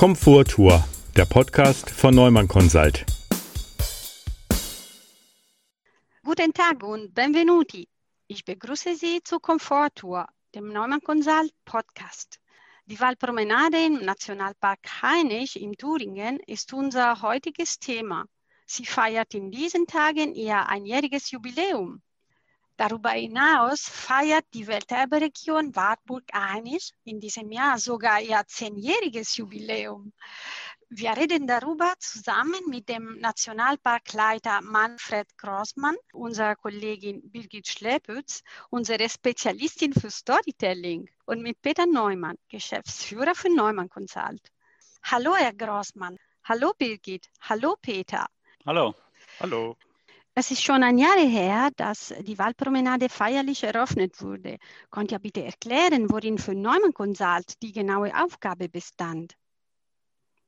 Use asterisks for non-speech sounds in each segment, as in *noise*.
Komforttour, der Podcast von Neumann Consult. Guten Tag und benvenuti. Ich begrüße Sie zur Komforttour, dem Neumann Consult Podcast. Die Waldpromenade im Nationalpark Hainich in Thüringen ist unser heutiges Thema. Sie feiert in diesen Tagen ihr einjähriges Jubiläum. Darüber hinaus feiert die Welterberegion Wartburg-Hainich in diesem Jahr sogar ihr zehnjähriges Jubiläum. Wir reden darüber zusammen mit dem Nationalparkleiter Manfred Grossmann, unserer Kollegin Birgit Schlepütz, unsere Spezialistin für Storytelling und mit Peter Neumann, Geschäftsführer für Neumann Consult. Hallo, Herr Grossmann. Hallo, Birgit. Hallo, Peter. Hallo. Hallo. Es ist schon ein Jahr her, dass die Waldpromenade feierlich eröffnet wurde. Könnt ihr bitte erklären, worin für Neumann Consult die genaue Aufgabe bestand?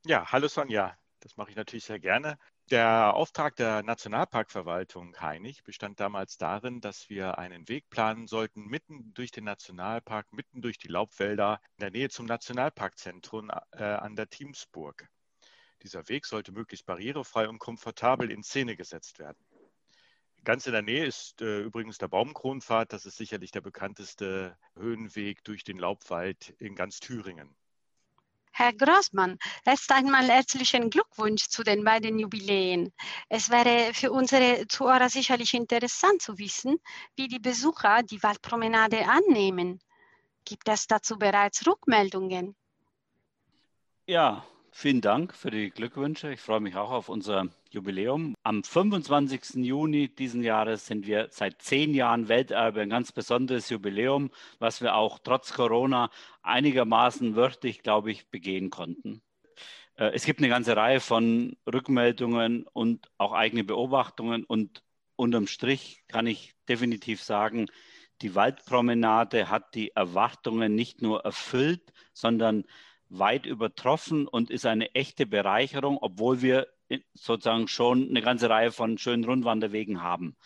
Ja, hallo Sonja. Das mache ich natürlich sehr gerne. Der Auftrag der Nationalparkverwaltung Hainich bestand damals darin, dass wir einen Weg planen sollten, mitten durch den Nationalpark, mitten durch die Laubwälder, in der Nähe zum Nationalparkzentrum äh, an der Teamsburg. Dieser Weg sollte möglichst barrierefrei und komfortabel in Szene gesetzt werden. Ganz in der Nähe ist äh, übrigens der Baumkronpfad. Das ist sicherlich der bekannteste Höhenweg durch den Laubwald in ganz Thüringen. Herr Grossmann, erst einmal herzlichen Glückwunsch zu den beiden Jubiläen. Es wäre für unsere Zuhörer sicherlich interessant zu wissen, wie die Besucher die Waldpromenade annehmen. Gibt es dazu bereits Rückmeldungen? Ja, vielen Dank für die Glückwünsche. Ich freue mich auch auf unser Jubiläum. Am 25. Juni diesen Jahres sind wir seit zehn Jahren Welterbe, ein ganz besonderes Jubiläum, was wir auch trotz Corona einigermaßen würdig, glaube ich, begehen konnten. Äh, es gibt eine ganze Reihe von Rückmeldungen und auch eigene Beobachtungen und unterm Strich kann ich definitiv sagen, die Waldpromenade hat die Erwartungen nicht nur erfüllt, sondern weit übertroffen und ist eine echte Bereicherung, obwohl wir sozusagen schon eine ganze Reihe von schönen Rundwanderwegen haben.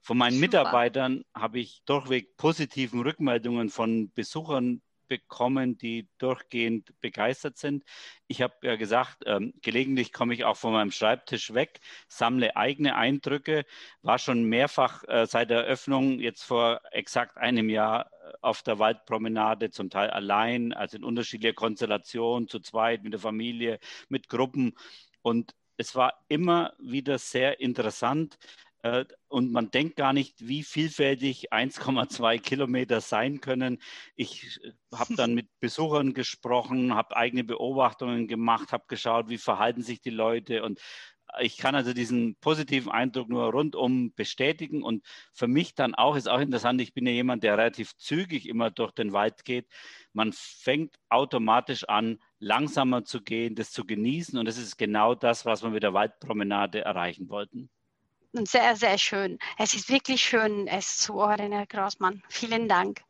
Von meinen. Mitarbeitern habe ich durchweg positiven Rückmeldungen von Besuchern bekommen, die durchgehend begeistert sind. Ich habe ja gesagt, ähm, gelegentlich komme ich auch von meinem Schreibtisch weg, sammle eigene Eindrücke, war schon mehrfach äh, seit der Eröffnung jetzt vor exakt einem Jahr auf der Waldpromenade, zum Teil allein, also in unterschiedlicher Konstellation, zu zweit, mit der Familie, mit Gruppen. Und es war immer wieder sehr interessant äh, und man denkt gar nicht, wie vielfältig 1,2 Kilometer sein können. Ich äh, habe dann mit *laughs* Besuchern gesprochen, habe eigene Beobachtungen gemacht, habe geschaut, wie verhalten sich die Leute und ich kann also diesen positiven Eindruck nur rundum bestätigen und für mich dann auch ist auch interessant, ich bin ja jemand, der relativ zügig immer durch den Wald geht. Man fängt automatisch an, langsamer zu gehen, das zu genießen und das ist genau das, was wir mit der Waldpromenade erreichen wollten. Sehr, sehr schön. Es ist wirklich schön, es zu hören, Herr Grossmann. Vielen Dank.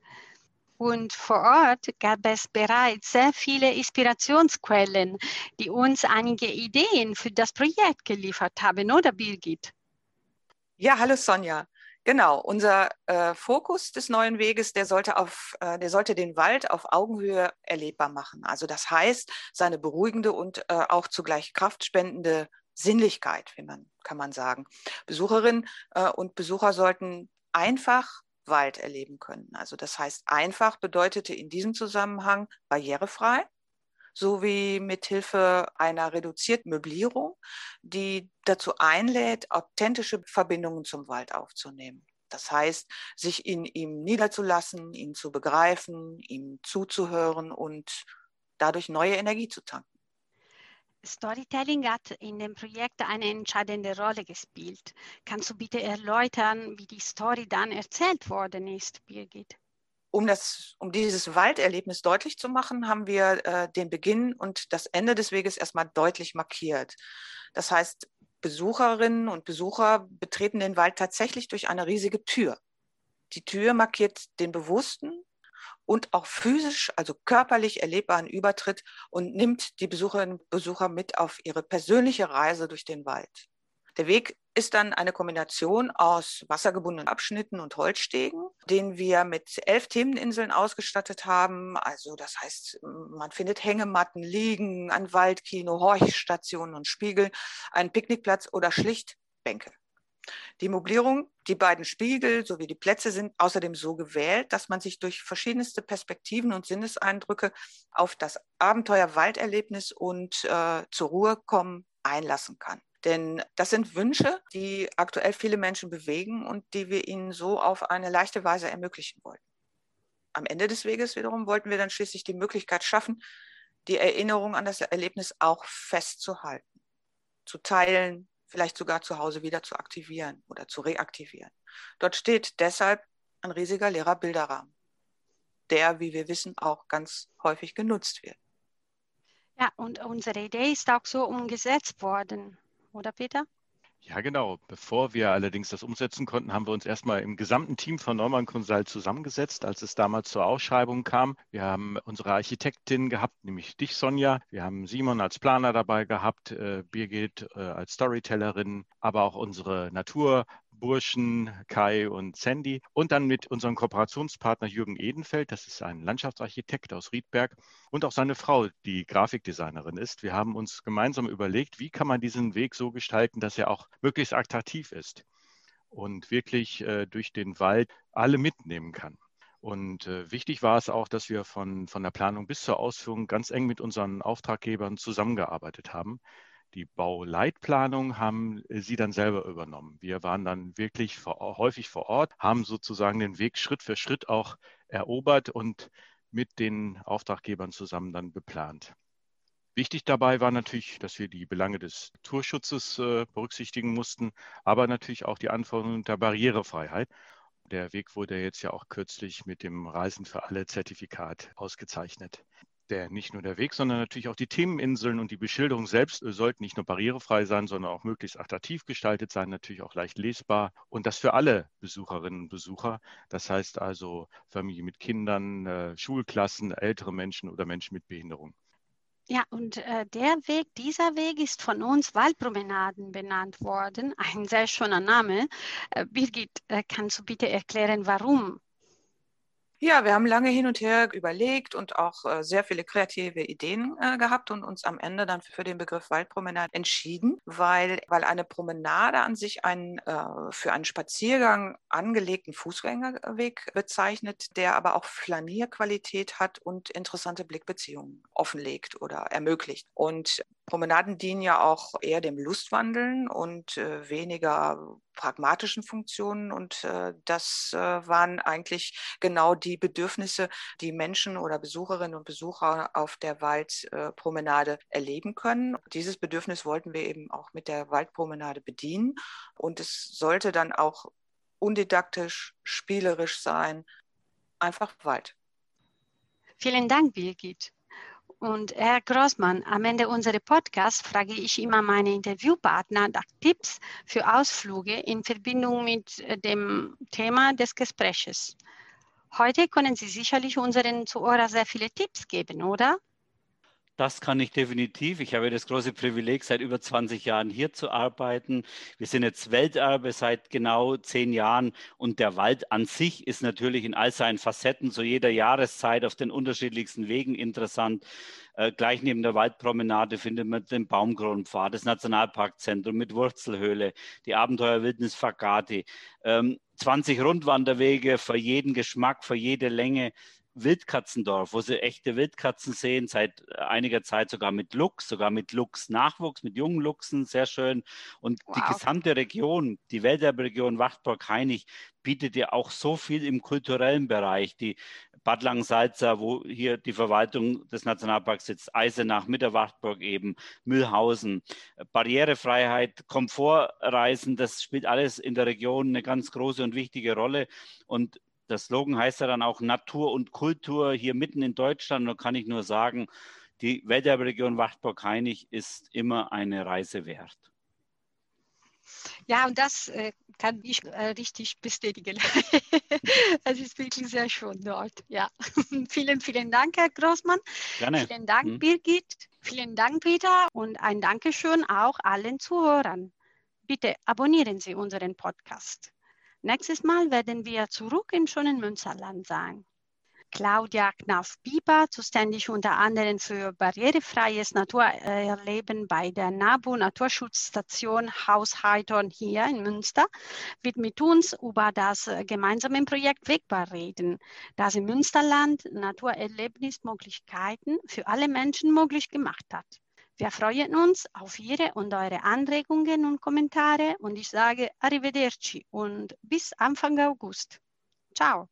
Und vor Ort gab es bereits sehr viele Inspirationsquellen, die uns einige Ideen für das Projekt geliefert haben, oder Birgit? Ja, hallo Sonja. Genau, unser äh, Fokus des neuen Weges, der sollte, auf, äh, der sollte den Wald auf Augenhöhe erlebbar machen. Also das heißt, seine beruhigende und äh, auch zugleich kraftspendende Sinnlichkeit, wie man, kann man sagen. Besucherinnen äh, und Besucher sollten einfach Wald erleben können. Also das heißt, einfach bedeutete in diesem Zusammenhang barrierefrei sowie mithilfe einer reduzierten Möblierung, die dazu einlädt, authentische Verbindungen zum Wald aufzunehmen. Das heißt, sich in ihm niederzulassen, ihn zu begreifen, ihm zuzuhören und dadurch neue Energie zu tanken. Storytelling hat in dem Projekt eine entscheidende Rolle gespielt. Kannst du bitte erläutern, wie die Story dann erzählt worden ist, Birgit? Um, das, um dieses Walderlebnis deutlich zu machen, haben wir äh, den Beginn und das Ende des Weges erstmal deutlich markiert. Das heißt, Besucherinnen und Besucher betreten den Wald tatsächlich durch eine riesige Tür. Die Tür markiert den bewussten und auch physisch, also körperlich erlebbaren Übertritt und nimmt die Besucherinnen und Besucher mit auf ihre persönliche Reise durch den Wald. Der Weg ist dann eine Kombination aus wassergebundenen Abschnitten und Holzstegen, den wir mit elf Themeninseln ausgestattet haben. Also das heißt, man findet Hängematten, Liegen, ein Waldkino, Horchstationen und Spiegel, einen Picknickplatz oder schlicht Bänke. Die Mobilierung, die beiden Spiegel sowie die Plätze sind außerdem so gewählt, dass man sich durch verschiedenste Perspektiven und Sinneseindrücke auf das Abenteuer Walderlebnis und äh, zur Ruhe kommen einlassen kann. Denn das sind Wünsche, die aktuell viele Menschen bewegen und die wir ihnen so auf eine leichte Weise ermöglichen wollten. Am Ende des Weges wiederum wollten wir dann schließlich die Möglichkeit schaffen, die Erinnerung an das Erlebnis auch festzuhalten, zu teilen, vielleicht sogar zu Hause wieder zu aktivieren oder zu reaktivieren. Dort steht deshalb ein riesiger leerer Bilderrahmen, der, wie wir wissen, auch ganz häufig genutzt wird. Ja, und unsere Idee ist auch so umgesetzt worden, oder Peter? Ja, genau. Bevor wir allerdings das umsetzen konnten, haben wir uns erstmal im gesamten Team von Neumann Consult zusammengesetzt, als es damals zur Ausschreibung kam. Wir haben unsere Architektin gehabt, nämlich dich, Sonja. Wir haben Simon als Planer dabei gehabt, äh, Birgit äh, als Storytellerin, aber auch unsere Natur- Burschen, Kai und Sandy und dann mit unserem Kooperationspartner Jürgen Edenfeld, das ist ein Landschaftsarchitekt aus Riedberg und auch seine Frau, die Grafikdesignerin ist. Wir haben uns gemeinsam überlegt, wie kann man diesen Weg so gestalten, dass er auch möglichst attraktiv ist und wirklich äh, durch den Wald alle mitnehmen kann. Und äh, wichtig war es auch, dass wir von, von der Planung bis zur Ausführung ganz eng mit unseren Auftraggebern zusammengearbeitet haben. Die Bauleitplanung haben äh, Sie dann selber übernommen. Wir waren dann wirklich vor, häufig vor Ort, haben sozusagen den Weg Schritt für Schritt auch erobert und mit den Auftraggebern zusammen dann beplant. Wichtig dabei war natürlich, dass wir die Belange des Naturschutzes äh, berücksichtigen mussten, aber natürlich auch die Anforderungen der Barrierefreiheit. Der Weg wurde jetzt ja auch kürzlich mit dem Reisen für alle Zertifikat ausgezeichnet der nicht nur der Weg, sondern natürlich auch die Themeninseln und die Beschilderung selbst äh, sollten nicht nur barrierefrei sein, sondern auch möglichst attraktiv gestaltet sein, natürlich auch leicht lesbar und das für alle Besucherinnen und Besucher. Das heißt also Familie mit Kindern, äh, Schulklassen, ältere Menschen oder Menschen mit Behinderung. Ja, und äh, der Weg, dieser Weg ist von uns Waldpromenaden benannt worden. Ein sehr schöner Name. Äh, Birgit, äh, kannst du bitte erklären, warum ja, wir haben lange hin und her überlegt und auch äh, sehr viele kreative Ideen äh, gehabt und uns am Ende dann für den Begriff Waldpromenade entschieden, weil, weil eine Promenade an sich einen äh, für einen Spaziergang angelegten Fußgängerweg bezeichnet, der aber auch Flanierqualität hat und interessante Blickbeziehungen offenlegt oder ermöglicht. Und Promenaden dienen ja auch eher dem Lustwandeln und äh, weniger pragmatischen Funktionen. Und äh, das äh, waren eigentlich genau die Bedürfnisse, die Menschen oder Besucherinnen und Besucher auf der Waldpromenade erleben können. Dieses Bedürfnis wollten wir eben auch mit der Waldpromenade bedienen. Und es sollte dann auch undidaktisch, spielerisch sein. Einfach Wald. Vielen Dank, Birgit. Und Herr Grossmann, am Ende unseres Podcasts frage ich immer meine Interviewpartner nach Tipps für Ausflüge in Verbindung mit äh, dem Thema des Gespräches. Heute können Sie sicherlich unseren Zuhörern sehr viele Tipps geben, oder? Das kann ich definitiv. Ich habe das große Privileg, seit über 20 Jahren hier zu arbeiten. Wir sind jetzt Welterbe seit genau zehn Jahren und der Wald an sich ist natürlich in all seinen Facetten zu jeder Jahreszeit auf den unterschiedlichsten Wegen interessant. Äh, gleich neben der Waldpromenade findet man den Baumkronenpfad, das Nationalparkzentrum mit Wurzelhöhle, die Abenteuerwildnis Fagati. Ähm, 20 Rundwanderwege für jeden Geschmack, für jede Länge. Wildkatzendorf, wo sie echte Wildkatzen sehen, seit äh, einiger Zeit sogar mit Luchs, sogar mit Luchs-Nachwuchs, mit jungen Luchsen, sehr schön. Und wow. die gesamte Region, die Welterberegion Wachtburg-Heinig, bietet ja auch so viel im kulturellen Bereich. Die Bad Langensalza, wo hier die Verwaltung des Nationalparks sitzt, Eisenach, mit der Wachtburg eben, Mühlhausen, Barrierefreiheit, Komfortreisen, das spielt alles in der Region eine ganz große und wichtige Rolle. Und der Slogan heißt ja dann auch Natur und Kultur hier mitten in Deutschland. Da kann ich nur sagen, die Welterberegion Wachtburg-Heinig ist immer eine Reise wert. Ja, und das äh, kann ich äh, richtig bestätigen. *laughs* es ist wirklich sehr schön dort. Ja. *laughs* vielen, vielen Dank, Herr Großmann. Gerne. Vielen Dank, hm. Birgit. Vielen Dank, Peter. Und ein Dankeschön auch allen Zuhörern. Bitte abonnieren Sie unseren Podcast. Nächstes Mal werden wir zurück im schönen Münsterland sein. Claudia Knauf-Bieber, zuständig unter anderem für barrierefreies Naturerleben bei der NABU Naturschutzstation Haus Heitorn hier in Münster, wird mit uns über das gemeinsame Projekt Wegbar reden, das im Münsterland Naturerlebnismöglichkeiten für alle Menschen möglich gemacht hat. Wir freuen uns auf Ihre und eure Anregungen und Kommentare und ich sage Arrivederci und bis Anfang August. Ciao.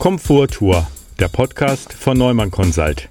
Komforttour, der Podcast von Neumann Consult.